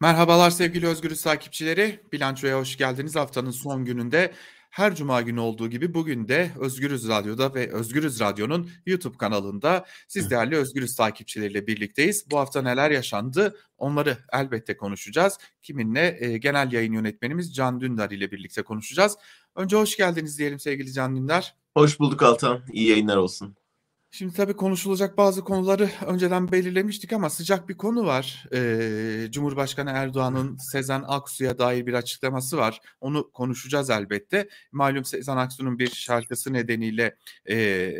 Merhabalar sevgili Özgürüz takipçileri. Bilançoya hoş geldiniz. Haftanın son gününde her cuma günü olduğu gibi bugün de Özgürüz Radyo'da ve Özgürüz Radyo'nun YouTube kanalında siz değerli Özgürüz takipçileriyle birlikteyiz. Bu hafta neler yaşandı onları elbette konuşacağız. Kiminle? E, genel yayın yönetmenimiz Can Dündar ile birlikte konuşacağız. Önce hoş geldiniz diyelim sevgili Can Dündar. Hoş bulduk Altan. İyi yayınlar olsun. Şimdi tabii konuşulacak bazı konuları önceden belirlemiştik ama sıcak bir konu var. Ee, Cumhurbaşkanı Erdoğan'ın Sezen Aksu'ya dair bir açıklaması var. Onu konuşacağız elbette. Malum Sezen Aksu'nun bir şarkısı nedeniyle e,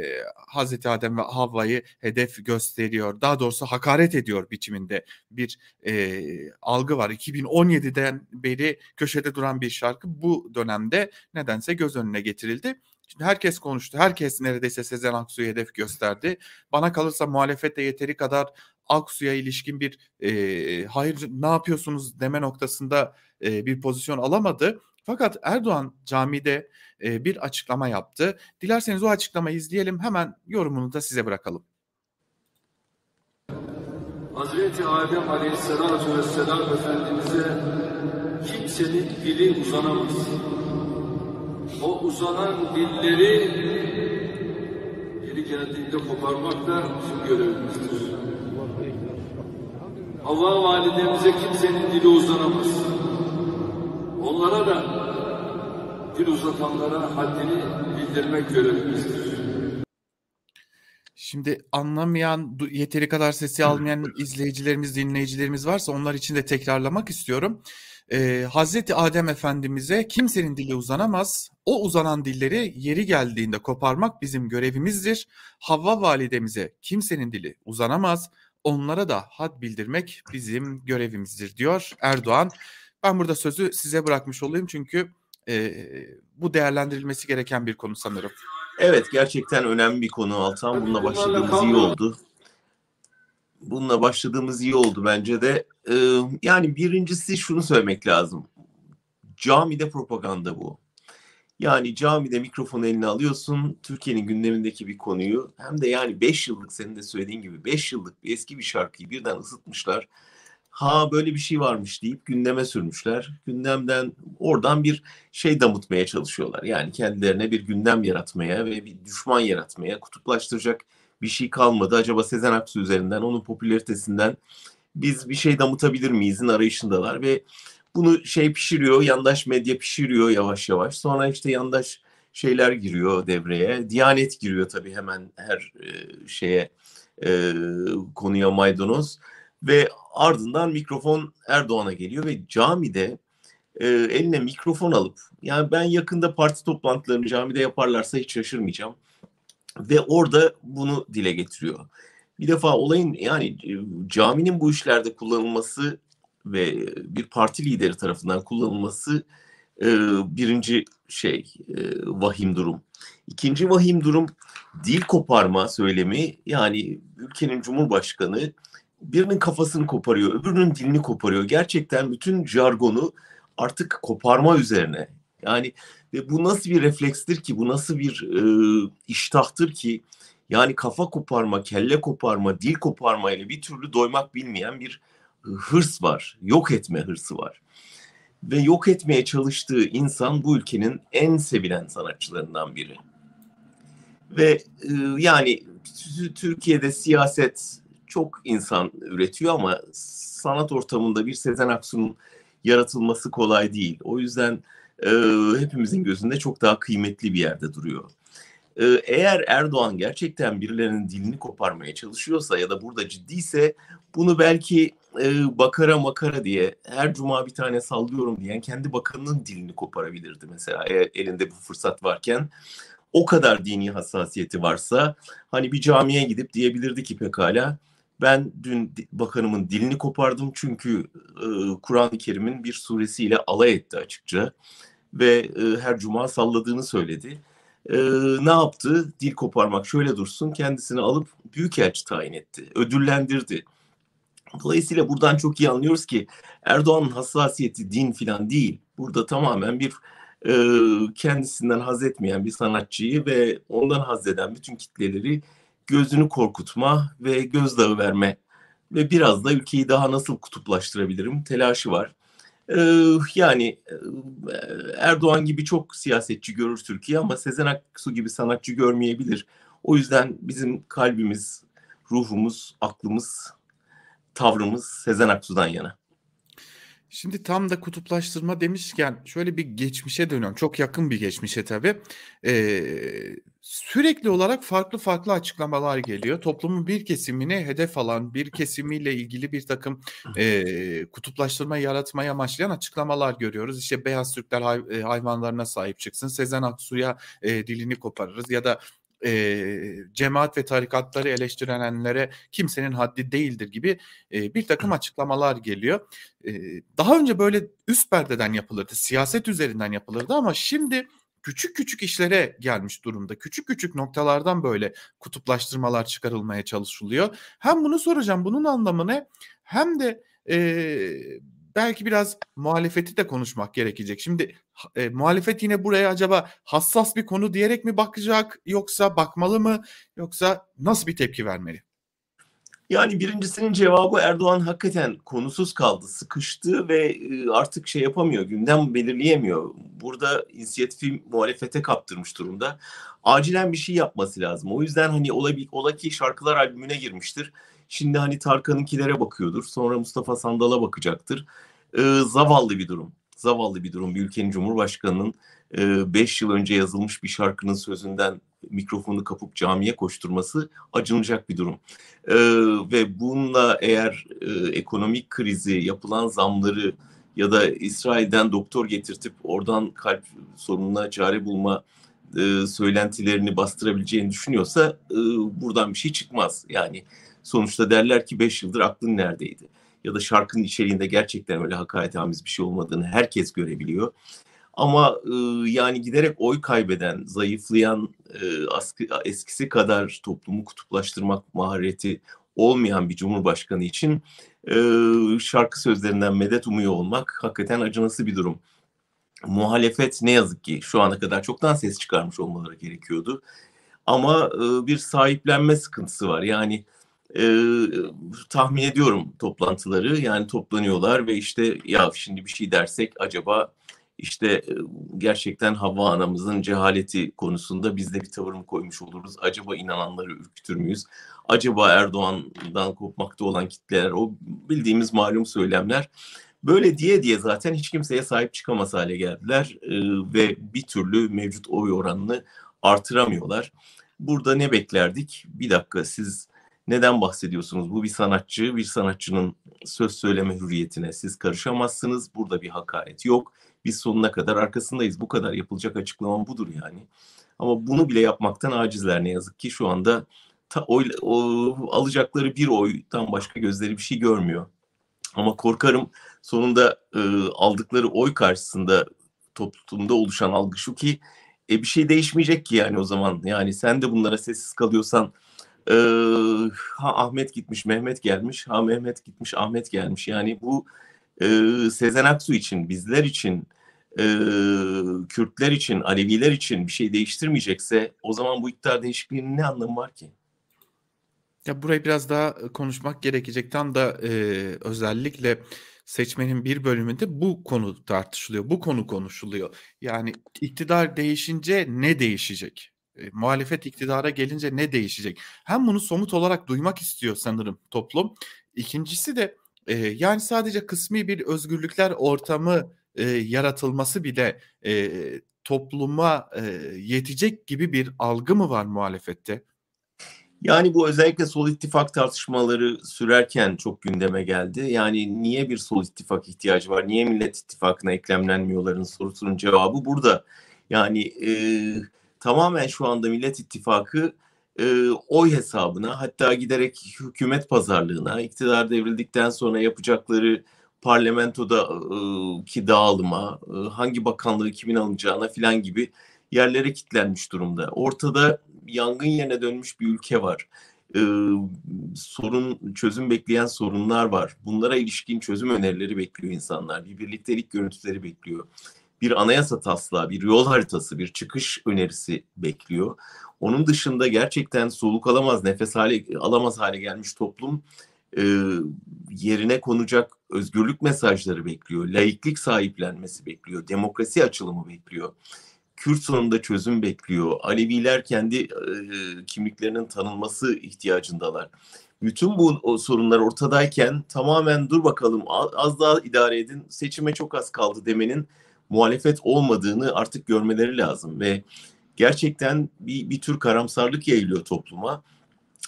Hazreti Adem ve Havva'yı hedef gösteriyor. Daha doğrusu hakaret ediyor biçiminde bir e, algı var. 2017'den beri köşede duran bir şarkı bu dönemde nedense göz önüne getirildi. Şimdi herkes konuştu. Herkes neredeyse Sezen Aksu'ya hedef gösterdi. Bana kalırsa muhalefette yeteri kadar Aksu'ya ilişkin bir e, hayır ne yapıyorsunuz deme noktasında e, bir pozisyon alamadı. Fakat Erdoğan camide e, bir açıklama yaptı. Dilerseniz o açıklamayı izleyelim. Hemen yorumunu da size bırakalım. Hazreti Adem Aleyhisselatü Vesselam Efendimiz'e kimsenin dili uzanamaz o uzanan dilleri yeri geldiğinde koparmak da bizim görevimizdir. Havva validemize kimsenin dili uzanamaz. Onlara da dil uzatanlara haddini bildirmek görevimizdir. Şimdi anlamayan, yeteri kadar sesi almayan izleyicilerimiz, dinleyicilerimiz varsa onlar için de tekrarlamak istiyorum e, Hazreti Adem Efendimiz'e kimsenin dili uzanamaz. O uzanan dilleri yeri geldiğinde koparmak bizim görevimizdir. Havva validemize kimsenin dili uzanamaz. Onlara da had bildirmek bizim görevimizdir diyor Erdoğan. Ben burada sözü size bırakmış olayım çünkü e, bu değerlendirilmesi gereken bir konu sanırım. Evet gerçekten önemli bir konu Altan. Bununla başladığımız iyi oldu bununla başladığımız iyi oldu bence de. Ee, yani birincisi şunu söylemek lazım. Camide propaganda bu. Yani camide mikrofonu eline alıyorsun, Türkiye'nin gündemindeki bir konuyu hem de yani 5 yıllık senin de söylediğin gibi 5 yıllık bir eski bir şarkıyı birden ısıtmışlar. Ha böyle bir şey varmış deyip gündeme sürmüşler. Gündemden oradan bir şey damıtmaya çalışıyorlar. Yani kendilerine bir gündem yaratmaya ve bir düşman yaratmaya, kutuplaştıracak bir şey kalmadı. Acaba Sezen Aksu üzerinden onun popülaritesinden biz bir şey damıtabilir miyizin arayışındalar ve bunu şey pişiriyor, yandaş medya pişiriyor yavaş yavaş. Sonra işte yandaş şeyler giriyor devreye. Diyanet giriyor tabii hemen her e, şeye e, konuya maydanoz ve ardından mikrofon Erdoğan'a geliyor ve camide e, eline mikrofon alıp yani ben yakında parti toplantılarını camide yaparlarsa hiç şaşırmayacağım ve orada bunu dile getiriyor. Bir defa olayın yani e, caminin bu işlerde kullanılması ve bir parti lideri tarafından kullanılması e, birinci şey e, vahim durum. İkinci vahim durum dil koparma söylemi yani ülkenin cumhurbaşkanı birinin kafasını koparıyor, öbürünün dilini koparıyor. Gerçekten bütün jargonu artık koparma üzerine. Yani ve bu nasıl bir reflekstir ki, bu nasıl bir e, iştahtır ki, yani kafa koparma, kelle koparma, dil koparma ile bir türlü doymak bilmeyen bir hırs var. Yok etme hırsı var. Ve yok etmeye çalıştığı insan bu ülkenin en sevilen sanatçılarından biri. Ve e, yani Türkiye'de siyaset çok insan üretiyor ama sanat ortamında bir Sezen Aksu'nun yaratılması kolay değil. O yüzden e, hepimizin gözünde çok daha kıymetli bir yerde duruyor. E, eğer Erdoğan gerçekten birilerinin dilini koparmaya çalışıyorsa ya da burada ciddiyse bunu belki e, bakara makara diye her cuma bir tane sallıyorum diyen kendi bakanının dilini koparabilirdi mesela eğer elinde bu fırsat varken o kadar dini hassasiyeti varsa hani bir camiye gidip diyebilirdi ki pekala ben dün bakanımın dilini kopardım çünkü e, Kur'an-ı Kerim'in bir suresiyle alay etti açıkça ve e, her cuma salladığını söyledi. E, ne yaptı? Dil koparmak şöyle dursun kendisini alıp büyükelçi tayin etti, ödüllendirdi. Dolayısıyla buradan çok iyi anlıyoruz ki Erdoğan'ın hassasiyeti din filan değil. Burada tamamen bir e, kendisinden haz etmeyen bir sanatçıyı ve ondan haz eden bütün kitleleri gözünü korkutma ve gözdağı verme ve biraz da ülkeyi daha nasıl kutuplaştırabilirim telaşı var. Ee, yani e, Erdoğan gibi çok siyasetçi görür Türkiye ama Sezen Aksu gibi sanatçı görmeyebilir. O yüzden bizim kalbimiz, ruhumuz, aklımız, tavrımız Sezen Aksu'dan yana. Şimdi tam da kutuplaştırma demişken şöyle bir geçmişe dönüyorum. Çok yakın bir geçmişe tabii. Ee, sürekli olarak farklı farklı açıklamalar geliyor. Toplumun bir kesimini hedef alan, bir kesimiyle ilgili bir takım e, kutuplaştırma yaratmaya amaçlayan açıklamalar görüyoruz. İşte beyaz Türkler hay, hayvanlarına sahip çıksın, Sezen Aksu'ya e, dilini koparırız ya da e, cemaat ve tarikatları eleştirenlere kimsenin haddi değildir gibi e, bir takım açıklamalar geliyor. E, daha önce böyle üst perdeden yapılırdı, siyaset üzerinden yapılırdı ama şimdi küçük küçük işlere gelmiş durumda. Küçük küçük noktalardan böyle kutuplaştırmalar çıkarılmaya çalışılıyor. Hem bunu soracağım, bunun anlamı ne? Hem de e, belki biraz muhalefeti de konuşmak gerekecek. Şimdi e, muhalefet yine buraya acaba hassas bir konu diyerek mi bakacak yoksa bakmalı mı yoksa nasıl bir tepki vermeli? Yani birincisinin cevabı Erdoğan hakikaten konusuz kaldı, sıkıştı ve e, artık şey yapamıyor, gündem belirleyemiyor. Burada inisiyatifi muhalefete kaptırmış durumda. Acilen bir şey yapması lazım. O yüzden hani ola, ola ki şarkılar albümüne girmiştir. Şimdi hani Tarkan'ınkilere bakıyordur. Sonra Mustafa Sandal'a bakacaktır. Ee, zavallı bir durum. Zavallı bir durum. Bir ülkenin Cumhurbaşkanı'nın 5 e, yıl önce yazılmış bir şarkının sözünden mikrofonu kapıp camiye koşturması acınacak bir durum. Ee, ve bununla eğer e, ekonomik krizi, yapılan zamları ya da İsrail'den doktor getirtip oradan kalp sorununa çare bulma e, söylentilerini bastırabileceğini düşünüyorsa e, buradan bir şey çıkmaz. Yani sonuçta derler ki 5 yıldır aklın neredeydi? Ya da şarkının içeriğinde gerçekten öyle hakaretamiz bir şey olmadığını herkes görebiliyor. Ama e, yani giderek oy kaybeden, zayıflayan, e, askı, eskisi kadar toplumu kutuplaştırmak mahareti olmayan bir cumhurbaşkanı için e, şarkı sözlerinden medet umuyor olmak hakikaten acınası bir durum. Muhalefet ne yazık ki şu ana kadar çoktan ses çıkarmış olmaları gerekiyordu. Ama e, bir sahiplenme sıkıntısı var. Yani e, tahmin ediyorum toplantıları. Yani toplanıyorlar ve işte ya şimdi bir şey dersek acaba işte gerçekten Havva anamızın cehaleti konusunda biz de bir tavır mı koymuş oluruz? Acaba inananları ürkütür müyüz? Acaba Erdoğan'dan kopmakta olan kitleler, o bildiğimiz malum söylemler böyle diye diye zaten hiç kimseye sahip çıkamaz hale geldiler ve bir türlü mevcut oy oranını artıramıyorlar. Burada ne beklerdik? Bir dakika siz neden bahsediyorsunuz? Bu bir sanatçı, bir sanatçının söz söyleme hürriyetine siz karışamazsınız. Burada bir hakaret yok biz sonuna kadar arkasındayız. Bu kadar yapılacak açıklamam budur yani. Ama bunu bile yapmaktan acizler ne yazık ki şu anda ta, oy, o, alacakları bir oydan başka gözleri bir şey görmüyor. Ama korkarım sonunda e, aldıkları oy karşısında toplumda oluşan algı şu ki e, bir şey değişmeyecek ki yani o zaman. Yani sen de bunlara sessiz kalıyorsan e, ha Ahmet gitmiş Mehmet gelmiş ha Mehmet gitmiş Ahmet gelmiş. Yani bu e, Sezen Aksu için bizler için e, Kürtler için, Aleviler için bir şey değiştirmeyecekse o zaman bu iktidar değişikliğinin ne anlamı var ki? Ya burayı biraz daha konuşmak gerekecek. Tam da e, özellikle seçmenin bir bölümünde bu konu tartışılıyor. Bu konu konuşuluyor. Yani iktidar değişince ne değişecek? E, muhalefet iktidara gelince ne değişecek? Hem bunu somut olarak duymak istiyor sanırım toplum. İkincisi de e, yani sadece kısmi bir özgürlükler ortamı e, yaratılması bile e, topluma e, yetecek gibi bir algı mı var muhalefette? Yani bu özellikle sol ittifak tartışmaları sürerken çok gündeme geldi. Yani niye bir sol ittifak ihtiyacı var? Niye Millet İttifakı'na eklemlenmiyorların sorusunun cevabı burada. Yani e, tamamen şu anda Millet İttifakı e, oy hesabına hatta giderek hükümet pazarlığına, iktidar devrildikten sonra yapacakları parlamentoda ki dağılıma, hangi bakanlığı kimin alınacağına filan gibi yerlere kilitlenmiş durumda. Ortada yangın yerine dönmüş bir ülke var. sorun çözüm bekleyen sorunlar var. Bunlara ilişkin çözüm önerileri bekliyor insanlar. Bir birliktelik görüntüleri bekliyor. Bir anayasa taslağı, bir yol haritası, bir çıkış önerisi bekliyor. Onun dışında gerçekten soluk alamaz, nefes hale alamaz hale gelmiş toplum yerine konacak özgürlük mesajları bekliyor, laiklik sahiplenmesi bekliyor, demokrasi açılımı bekliyor. Kürt sorununda çözüm bekliyor. Aleviler kendi e, kimliklerinin tanınması ihtiyacındalar. Bütün bu sorunlar ortadayken tamamen dur bakalım az daha idare edin seçime çok az kaldı demenin muhalefet olmadığını artık görmeleri lazım ve gerçekten bir, bir tür karamsarlık yayılıyor topluma.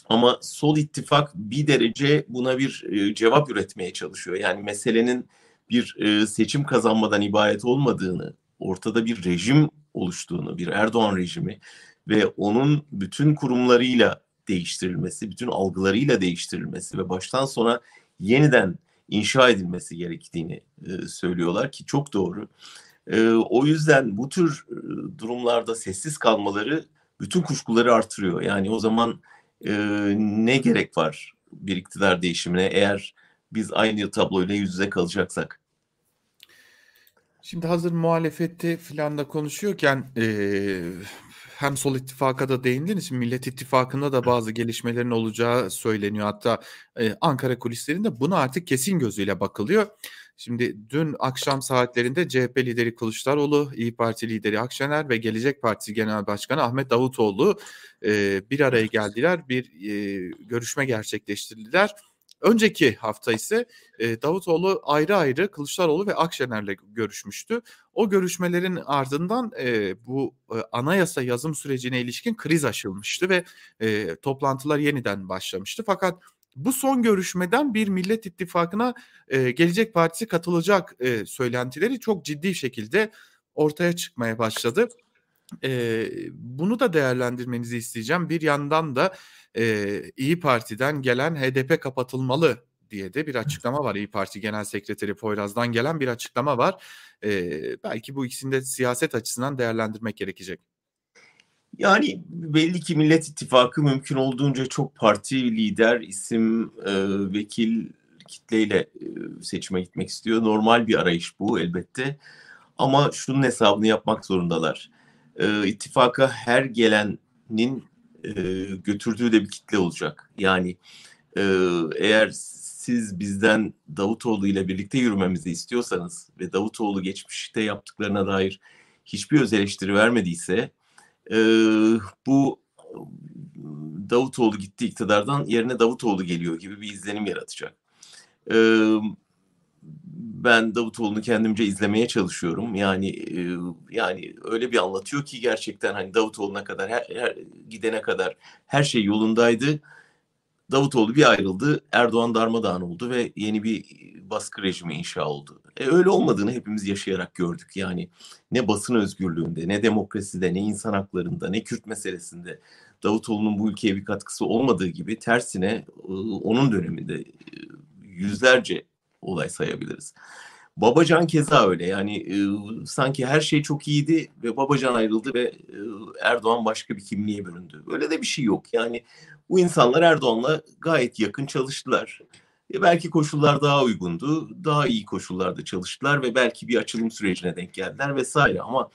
Ama sol ittifak bir derece buna bir e, cevap üretmeye çalışıyor. Yani meselenin bir e, seçim kazanmadan ibaret olmadığını, ortada bir rejim oluştuğunu, bir Erdoğan rejimi ve onun bütün kurumlarıyla değiştirilmesi, bütün algılarıyla değiştirilmesi ve baştan sona yeniden inşa edilmesi gerektiğini e, söylüyorlar ki çok doğru. E, o yüzden bu tür durumlarda sessiz kalmaları bütün kuşkuları artırıyor. Yani o zaman e, ne gerek var bir iktidar değişimine eğer biz aynı tabloyla yüz yüze kalacaksak? Şimdi hazır muhalefette filan da konuşuyorken e, hem Sol İttifak'a da değindiniz. Millet İttifakı'nda da bazı gelişmelerin olacağı söyleniyor. Hatta e, Ankara kulislerinde buna artık kesin gözüyle bakılıyor. Şimdi dün akşam saatlerinde CHP lideri Kılıçdaroğlu, İyi Parti lideri Akşener ve Gelecek Partisi Genel Başkanı Ahmet Davutoğlu e, bir araya geldiler, bir e, görüşme gerçekleştirdiler. Önceki hafta ise e, Davutoğlu ayrı ayrı Kılıçdaroğlu ve Akşener'le görüşmüştü. O görüşmelerin ardından e, bu e, anayasa yazım sürecine ilişkin kriz aşılmıştı ve e, toplantılar yeniden başlamıştı. Fakat bu son görüşmeden bir Millet İttifakı'na e, Gelecek Partisi katılacak e, söylentileri çok ciddi şekilde ortaya çıkmaya başladı. E, bunu da değerlendirmenizi isteyeceğim. Bir yandan da e, İyi Parti'den gelen HDP kapatılmalı diye de bir açıklama var. İyi Parti Genel Sekreteri Poyraz'dan gelen bir açıklama var. E, belki bu ikisini de siyaset açısından değerlendirmek gerekecek. Yani belli ki Millet İttifakı mümkün olduğunca çok parti, lider, isim, e, vekil kitleyle e, seçime gitmek istiyor. Normal bir arayış bu elbette. Ama şunun hesabını yapmak zorundalar. E, ittifaka her gelenin e, götürdüğü de bir kitle olacak. Yani e, eğer siz bizden Davutoğlu ile birlikte yürümemizi istiyorsanız ve Davutoğlu geçmişte yaptıklarına dair hiçbir öz eleştiri vermediyse e, bu Davutoğlu gitti iktidardan yerine Davutoğlu geliyor gibi bir izlenim yaratacak. E, ben Davutoğlu'nu kendimce izlemeye çalışıyorum. Yani e, yani öyle bir anlatıyor ki gerçekten hani Davutoğlu'na kadar her, her gidene kadar her şey yolundaydı. Davutoğlu bir ayrıldı, Erdoğan darmadağın oldu ve yeni bir baskı rejimi inşa oldu. E, öyle olmadığını hepimiz yaşayarak gördük. Yani ne basın özgürlüğünde, ne demokraside, ne insan haklarında, ne Kürt meselesinde Davutoğlu'nun bu ülkeye bir katkısı olmadığı gibi tersine e, onun döneminde e, yüzlerce olay sayabiliriz. Babacan keza öyle yani e, sanki her şey çok iyiydi ve Babacan ayrıldı ve e, Erdoğan başka bir kimliğe büründü. Öyle de bir şey yok. Yani bu insanlar Erdoğan'la gayet yakın çalıştılar. E, belki koşullar daha uygundu. Daha iyi koşullarda çalıştılar ve belki bir açılım sürecine denk geldiler vesaire ama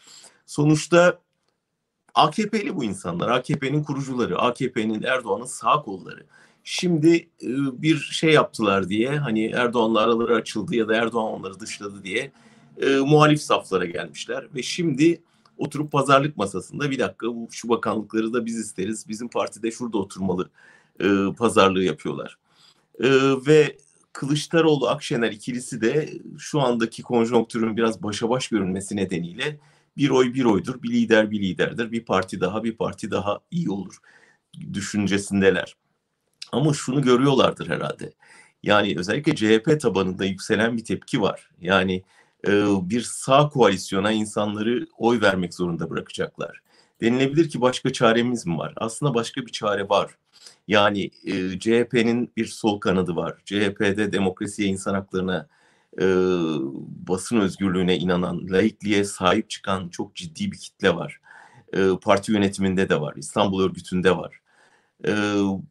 sonuçta AKP'li bu insanlar. AKP'nin kurucuları, AKP'nin Erdoğan'ın sağ kolları. Şimdi e, bir şey yaptılar diye hani Erdoğan'la araları açıldı ya da Erdoğan onları dışladı diye e, muhalif saflara gelmişler ve şimdi oturup pazarlık masasında bir dakika bu şu bakanlıkları da biz isteriz. Bizim partide şurada oturmalı e, pazarlığı yapıyorlar. E, ve Kılıçdaroğlu Akşener ikilisi de şu andaki konjonktürün biraz başa baş görünmesi nedeniyle bir oy bir oydur, bir lider bir liderdir, bir parti daha bir parti daha iyi olur düşüncesindeler. Ama şunu görüyorlardır herhalde. Yani özellikle CHP tabanında yükselen bir tepki var. Yani e, bir sağ koalisyona insanları oy vermek zorunda bırakacaklar. Denilebilir ki başka çaremiz mi var? Aslında başka bir çare var. Yani e, CHP'nin bir sol kanadı var. CHP'de demokrasiye, insan haklarına, e, basın özgürlüğüne inanan, laikliğe sahip çıkan çok ciddi bir kitle var. E, parti yönetiminde de var, İstanbul örgütünde var. E,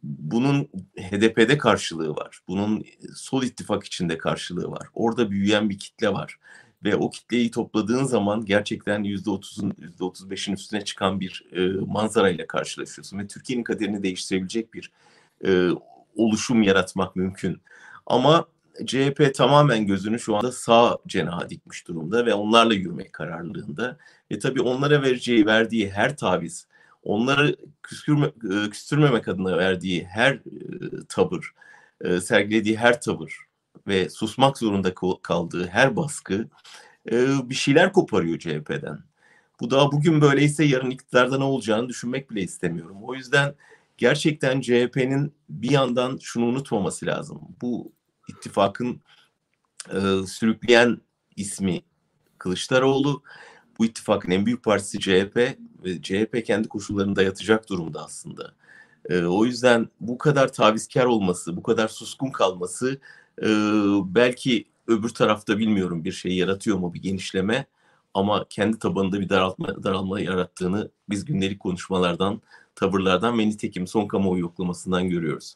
bunun HDP'de karşılığı var. Bunun sol ittifak içinde karşılığı var. Orada büyüyen bir kitle var. Ve o kitleyi topladığın zaman gerçekten %30'un %35'in üstüne çıkan bir e, manzara ile karşılaşıyorsun. Ve Türkiye'nin kaderini değiştirebilecek bir e, oluşum yaratmak mümkün. Ama CHP tamamen gözünü şu anda sağ cenaha dikmiş durumda ve onlarla yürümek kararlılığında. Ve tabii onlara vereceği, verdiği her taviz, onları küstürme, e, küstürmemek adına verdiği her e, tavır, e, sergilediği her tavır ve susmak zorunda kaldığı her baskı bir şeyler koparıyor CHP'den. Bu da bugün böyleyse yarın iktidarda ne olacağını düşünmek bile istemiyorum. O yüzden gerçekten CHP'nin bir yandan şunu unutmaması lazım. Bu ittifakın e, sürükleyen ismi Kılıçdaroğlu. Bu ittifakın en büyük partisi CHP ve CHP kendi koşullarında yatacak durumda aslında. E, o yüzden bu kadar tavizkar olması, bu kadar suskun kalması e, belki öbür tarafta bilmiyorum bir şey yaratıyor mu bir genişleme ama kendi tabanında bir daraltma, daralma yarattığını biz gündelik konuşmalardan, tavırlardan ve nitekim son kamuoyu yoklamasından görüyoruz.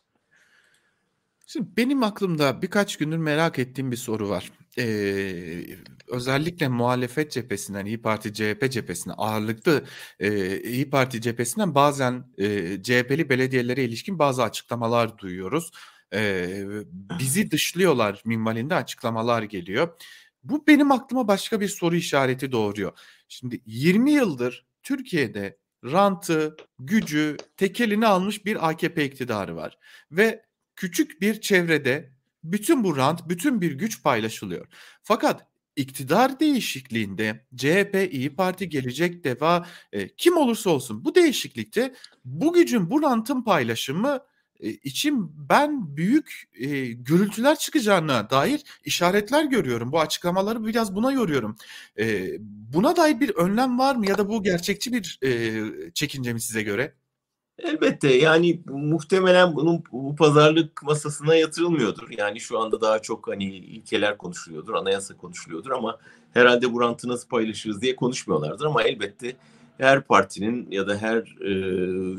Şimdi benim aklımda birkaç gündür merak ettiğim bir soru var. Ee, özellikle muhalefet cephesinden, İyi Parti CHP cephesinden ağırlıklı e, İyi Parti cephesinden bazen e, CHP'li belediyelere ilişkin bazı açıklamalar duyuyoruz. E, bizi dışlıyorlar minvalinde açıklamalar geliyor. Bu benim aklıma başka bir soru işareti doğuruyor. Şimdi 20 yıldır Türkiye'de rantı, gücü, tekelini almış bir AKP iktidarı var. Ve küçük bir çevrede bütün bu rant, bütün bir güç paylaşılıyor. Fakat iktidar değişikliğinde CHP, İyi Parti, Gelecek Deva e, kim olursa olsun bu değişiklikte bu gücün, bu rantın paylaşımı e, için ben büyük e, gürültüler çıkacağına dair işaretler görüyorum. Bu açıklamaları biraz buna yoruyorum. E, buna dair bir önlem var mı ya da bu gerçekçi bir e, çekince mi size göre? Elbette yani muhtemelen bunun bu pazarlık masasına yatırılmıyordur. Yani şu anda daha çok hani ilkeler konuşuluyordur, anayasa konuşuluyordur ama herhalde bu rantı nasıl paylaşırız diye konuşmuyorlardır ama elbette her partinin ya da her e,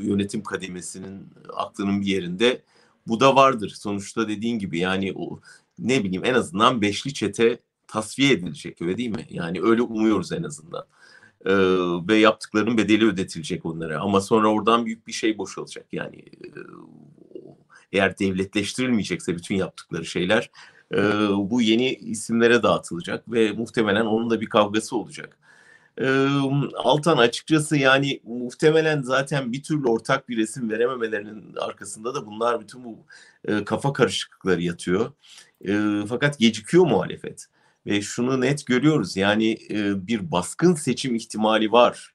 yönetim kademesinin aklının bir yerinde bu da vardır. Sonuçta dediğin gibi yani o ne bileyim en azından beşli çete tasfiye edilecek öyle değil mi? Yani öyle umuyoruz en azından e, ve yaptıklarının bedeli ödetilecek onlara. Ama sonra oradan büyük bir şey boşalacak. Yani e, eğer devletleştirilmeyecekse bütün yaptıkları şeyler e, bu yeni isimlere dağıtılacak ve muhtemelen onun da bir kavgası olacak. E, Altan açıkçası yani muhtemelen zaten bir türlü ortak bir resim verememelerinin arkasında da bunlar bütün bu e, kafa karışıklıkları yatıyor. E, fakat gecikiyor muhalefet. Ve şunu net görüyoruz yani e, bir baskın seçim ihtimali var.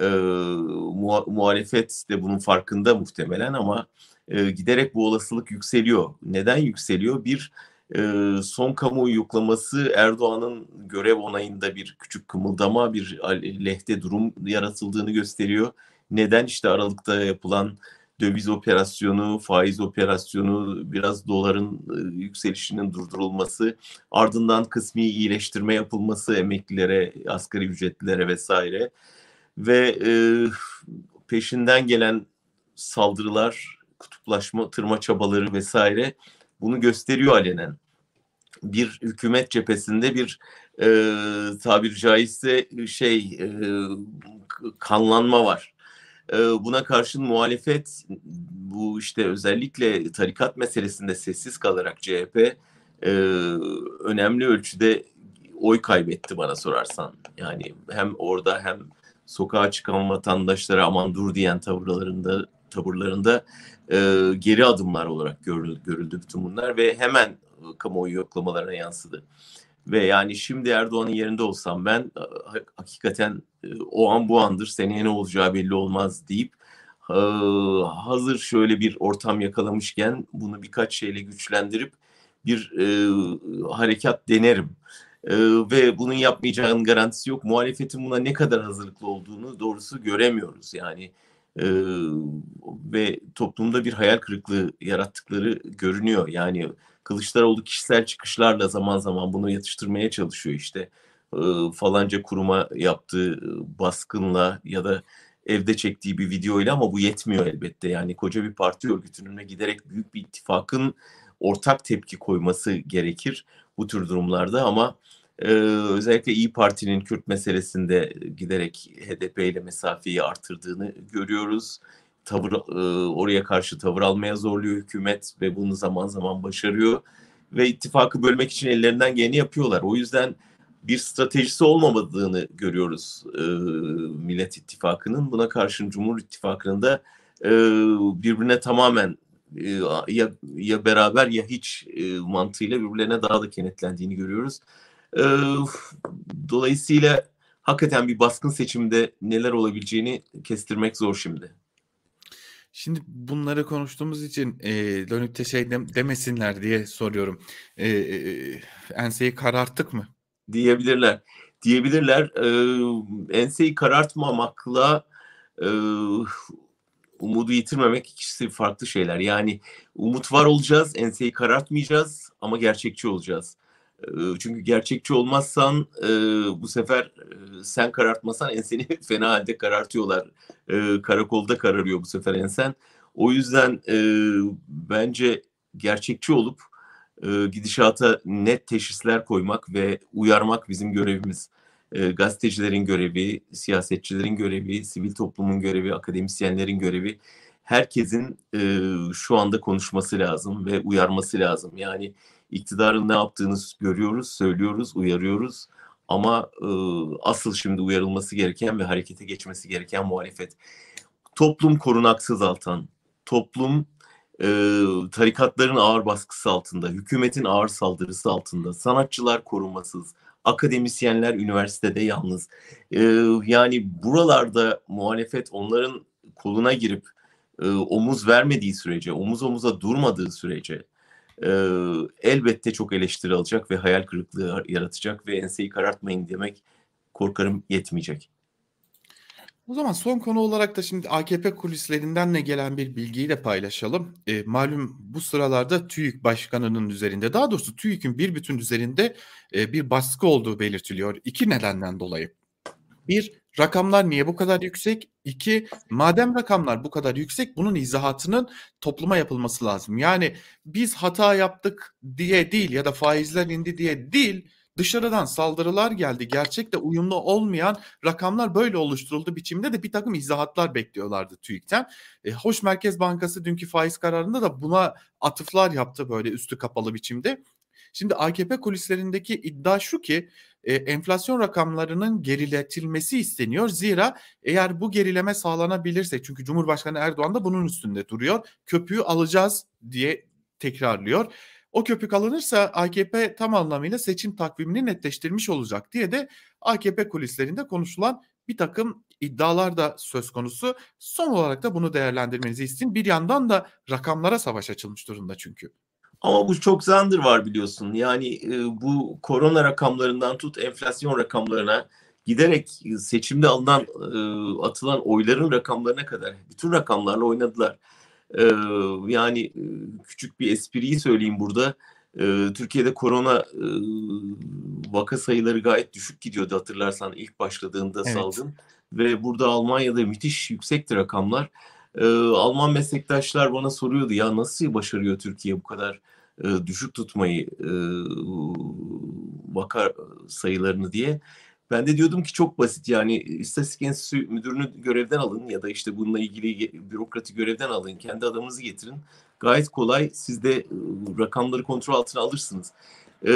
E, muha- muhalefet de bunun farkında muhtemelen ama e, giderek bu olasılık yükseliyor. Neden yükseliyor? Bir e, son kamuoyu yoklaması Erdoğan'ın görev onayında bir küçük kımıldama, bir lehte durum yaratıldığını gösteriyor. Neden işte Aralık'ta yapılan döviz operasyonu, faiz operasyonu, biraz doların e, yükselişinin durdurulması, ardından kısmi iyileştirme yapılması emeklilere, asgari ücretlilere vesaire ve e, peşinden gelen saldırılar, kutuplaşma, tırma çabaları vesaire bunu gösteriyor alenen. Bir hükümet cephesinde bir e, tabiri caizse şey e, kanlanma var Buna karşın muhalefet bu işte özellikle tarikat meselesinde sessiz kalarak CHP önemli ölçüde oy kaybetti bana sorarsan. Yani hem orada hem sokağa çıkan vatandaşlara aman dur diyen tavırlarında tavırlarında geri adımlar olarak görüldü, görüldü bütün bunlar ve hemen kamuoyu yoklamalarına yansıdı. Ve yani şimdi Erdoğan'ın yerinde olsam ben hakikaten o an bu andır seneye ne olacağı belli olmaz deyip hazır şöyle bir ortam yakalamışken bunu birkaç şeyle güçlendirip bir e, harekat denerim. E, ve bunun yapmayacağının garantisi yok. Muhalefetin buna ne kadar hazırlıklı olduğunu doğrusu göremiyoruz. Yani e, ve toplumda bir hayal kırıklığı yarattıkları görünüyor. Yani Kılıçdaroğlu kişisel çıkışlarla zaman zaman bunu yatıştırmaya çalışıyor işte. E, falanca kuruma yaptığı baskınla ya da evde çektiği bir videoyla ama bu yetmiyor elbette. Yani koca bir parti örgütünün giderek büyük bir ittifakın ortak tepki koyması gerekir bu tür durumlarda ama ee, özellikle İyi Parti'nin Kürt meselesinde giderek HDP ile mesafeyi artırdığını görüyoruz. Tavır e, oraya karşı tavır almaya zorluyor hükümet ve bunu zaman zaman başarıyor ve ittifakı bölmek için ellerinden geleni yapıyorlar. O yüzden bir stratejisi olmamadığını görüyoruz e, Millet İttifakı'nın. Buna karşın Cumhur İttifakı'nın da e, birbirine tamamen e, ya, ya beraber ya hiç e, mantığıyla birbirlerine daha da kenetlendiğini görüyoruz. E, dolayısıyla hakikaten bir baskın seçimde neler olabileceğini kestirmek zor şimdi. Şimdi bunları konuştuğumuz için e, dönüp şey de, demesinler diye soruyorum. E, e, enseyi kararttık mı? Diyebilirler. Diyebilirler. E, enseyi karartmamakla e, umudu yitirmemek ikisi farklı şeyler. Yani umut var olacağız, enseyi karartmayacağız ama gerçekçi olacağız. Çünkü gerçekçi olmazsan bu sefer sen karartmasan enseni fena halde karartıyorlar. Karakolda kararıyor bu sefer ensen. O yüzden bence gerçekçi olup gidişata net teşhisler koymak ve uyarmak bizim görevimiz. Gazetecilerin görevi, siyasetçilerin görevi, sivil toplumun görevi, akademisyenlerin görevi. Herkesin şu anda konuşması lazım ve uyarması lazım. Yani iktidarın ne yaptığını görüyoruz, söylüyoruz, uyarıyoruz. Ama e, asıl şimdi uyarılması gereken ve harekete geçmesi gereken muhalefet. Toplum korunaksız altan, toplum e, tarikatların ağır baskısı altında, hükümetin ağır saldırısı altında, sanatçılar korunmasız, akademisyenler üniversitede yalnız. E, yani buralarda muhalefet onların koluna girip e, omuz vermediği sürece, omuz omuza durmadığı sürece, e, elbette çok eleştiri alacak ve hayal kırıklığı yaratacak ve enseyi karartmayın demek korkarım yetmeyecek. O zaman son konu olarak da şimdi AKP kulislerinden ne gelen bir bilgiyi de paylaşalım. E, malum bu sıralarda TÜİK Başkanı'nın üzerinde daha doğrusu TÜİK'in bir bütün üzerinde e, bir baskı olduğu belirtiliyor. İki nedenden dolayı. Bir, rakamlar niye bu kadar yüksek? İki, madem rakamlar bu kadar yüksek bunun izahatının topluma yapılması lazım. Yani biz hata yaptık diye değil ya da faizler indi diye değil dışarıdan saldırılar geldi. Gerçekte uyumlu olmayan rakamlar böyle oluşturuldu biçimde de bir takım izahatlar bekliyorlardı TÜİK'ten. E, Hoş Merkez Bankası dünkü faiz kararında da buna atıflar yaptı böyle üstü kapalı biçimde. Şimdi AKP kulislerindeki iddia şu ki e, enflasyon rakamlarının geriletilmesi isteniyor. Zira eğer bu gerileme sağlanabilirse çünkü Cumhurbaşkanı Erdoğan da bunun üstünde duruyor. Köpüğü alacağız diye tekrarlıyor. O köpük alınırsa AKP tam anlamıyla seçim takvimini netleştirmiş olacak diye de AKP kulislerinde konuşulan bir takım iddialar da söz konusu. Son olarak da bunu değerlendirmenizi isteyin. Bir yandan da rakamlara savaş açılmış durumda çünkü. Ama bu çok zandır var biliyorsun. Yani e, bu korona rakamlarından tut enflasyon rakamlarına giderek seçimde alınan e, atılan oyların rakamlarına kadar bütün rakamlarla oynadılar. E, yani e, küçük bir espriyi söyleyeyim burada. E, Türkiye'de korona e, vaka sayıları gayet düşük gidiyordu hatırlarsan ilk başladığında evet. salgın. Ve burada Almanya'da müthiş yüksekti rakamlar. E, Alman meslektaşlar bana soruyordu ya nasıl başarıyor Türkiye bu kadar e, düşük tutmayı e, vaka sayılarını diye. Ben de diyordum ki çok basit yani istatistik enstitüsü müdürünü görevden alın ya da işte bununla ilgili bürokratı görevden alın. Kendi adamınızı getirin. Gayet kolay siz de rakamları kontrol altına alırsınız. E,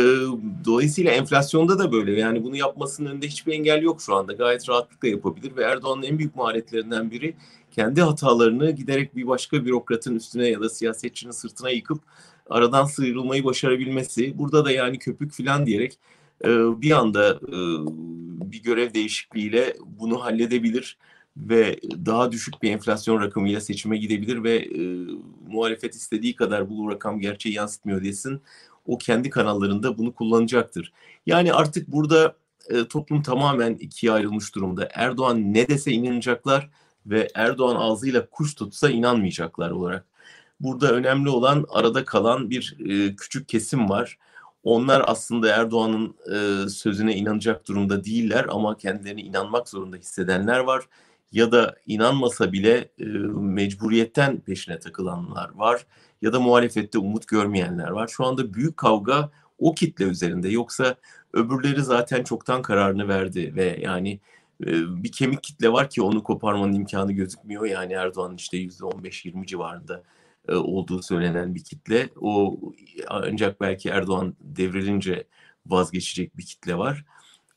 dolayısıyla enflasyonda da böyle yani bunu yapmasının önünde hiçbir engel yok şu anda. Gayet rahatlıkla yapabilir ve Erdoğan'ın en büyük maharetlerinden biri kendi hatalarını giderek bir başka bürokratın üstüne ya da siyasetçinin sırtına yıkıp aradan sıyrılmayı başarabilmesi. Burada da yani köpük falan diyerek e, bir anda e, bir görev değişikliğiyle bunu halledebilir ve daha düşük bir enflasyon rakamıyla seçime gidebilir ve e, muhalefet istediği kadar bu rakam gerçeği yansıtmıyor desin. O kendi kanallarında bunu kullanacaktır. Yani artık burada e, toplum tamamen ikiye ayrılmış durumda. Erdoğan ne dese inanacaklar ve Erdoğan ağzıyla kuş tutsa inanmayacaklar olarak. Burada önemli olan arada kalan bir e, küçük kesim var. Onlar aslında Erdoğan'ın e, sözüne inanacak durumda değiller ama kendilerini inanmak zorunda hissedenler var. Ya da inanmasa bile e, mecburiyetten peşine takılanlar var. Ya da muhalefette umut görmeyenler var. Şu anda büyük kavga o kitle üzerinde. Yoksa öbürleri zaten çoktan kararını verdi ve yani bir kemik kitle var ki onu koparmanın imkanı gözükmüyor. Yani Erdoğan işte %15-20 civarında olduğu söylenen bir kitle. O ancak belki Erdoğan devrilince vazgeçecek bir kitle var.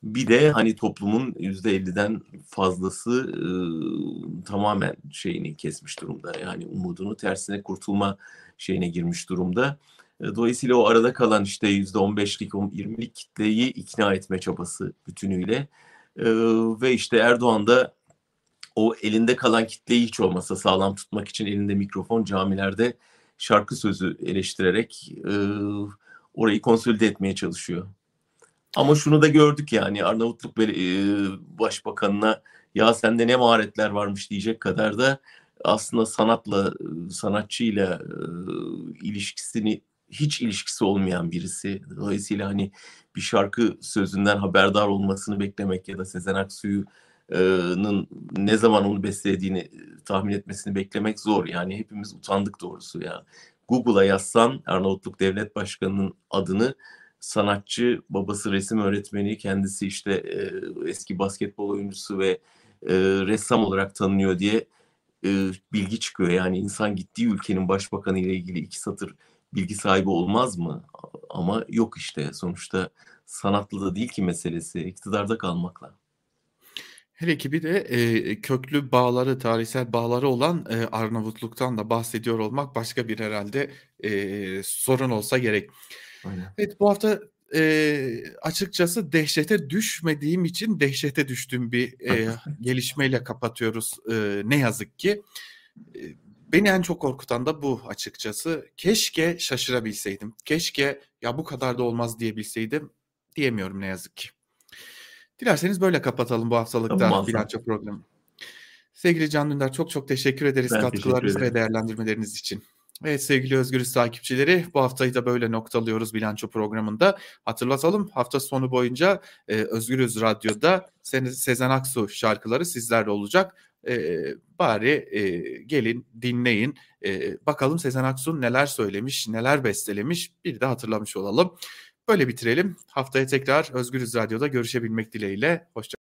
Bir de hani toplumun %50'den fazlası tamamen şeyini kesmiş durumda. Yani umudunu tersine kurtulma şeyine girmiş durumda. Dolayısıyla o arada kalan işte %15'lik, 20'lik kitleyi ikna etme çabası bütünüyle. E, ve işte Erdoğan da o elinde kalan kitleyi hiç olmasa sağlam tutmak için elinde mikrofon camilerde şarkı sözü eleştirerek e, orayı konsolide etmeye çalışıyor. Ama şunu da gördük yani Arnavutluk e, Başbakanına ya sende ne maharetler varmış diyecek kadar da aslında sanatla, sanatçıyla e, ilişkisini hiç ilişkisi olmayan birisi. Dolayısıyla hani bir şarkı sözünden haberdar olmasını beklemek ya da Sezen Aksu'nun ne zaman onu beslediğini tahmin etmesini beklemek zor. Yani hepimiz utandık doğrusu ya. Google'a yazsan Arnavutluk Devlet Başkanı'nın adını sanatçı, babası resim öğretmeni, kendisi işte e, eski basketbol oyuncusu ve e, ressam olarak tanınıyor diye e, bilgi çıkıyor. Yani insan gittiği ülkenin başbakanı ile ilgili iki satır bilgi sahibi olmaz mı? Ama yok işte sonuçta sanatlı da değil ki meselesi iktidarda kalmakla. Hele ki bir de e, köklü bağları, tarihsel bağları olan e, Arnavutluk'tan da bahsediyor olmak başka bir herhalde e, sorun olsa gerek. Aynen. Evet bu hafta e, açıkçası dehşete düşmediğim için dehşete düştüğüm bir e, gelişmeyle kapatıyoruz e, ne yazık ki. E, beni en çok korkutan da bu açıkçası. Keşke şaşırabilseydim. Keşke ya bu kadar da olmaz diyebilseydim. Diyemiyorum ne yazık ki. Dilerseniz böyle kapatalım bu haftalıkta tamam, bilanço programı. Sevgili Can Dündar çok çok teşekkür ederiz ben katkılarınız teşekkür ve değerlendirmeleriniz için. Evet sevgili Özgürüz takipçileri bu haftayı da böyle noktalıyoruz bilanço programında. Hatırlatalım hafta sonu boyunca e, Özgürüz Radyo'da Sezen Aksu şarkıları sizlerle olacak. E, bari e, gelin dinleyin e, bakalım Sezen Aksu neler söylemiş neler bestelemiş bir de hatırlamış olalım. Böyle bitirelim. Haftaya tekrar Özgürüz Radyo'da görüşebilmek dileğiyle. Hoşçakalın.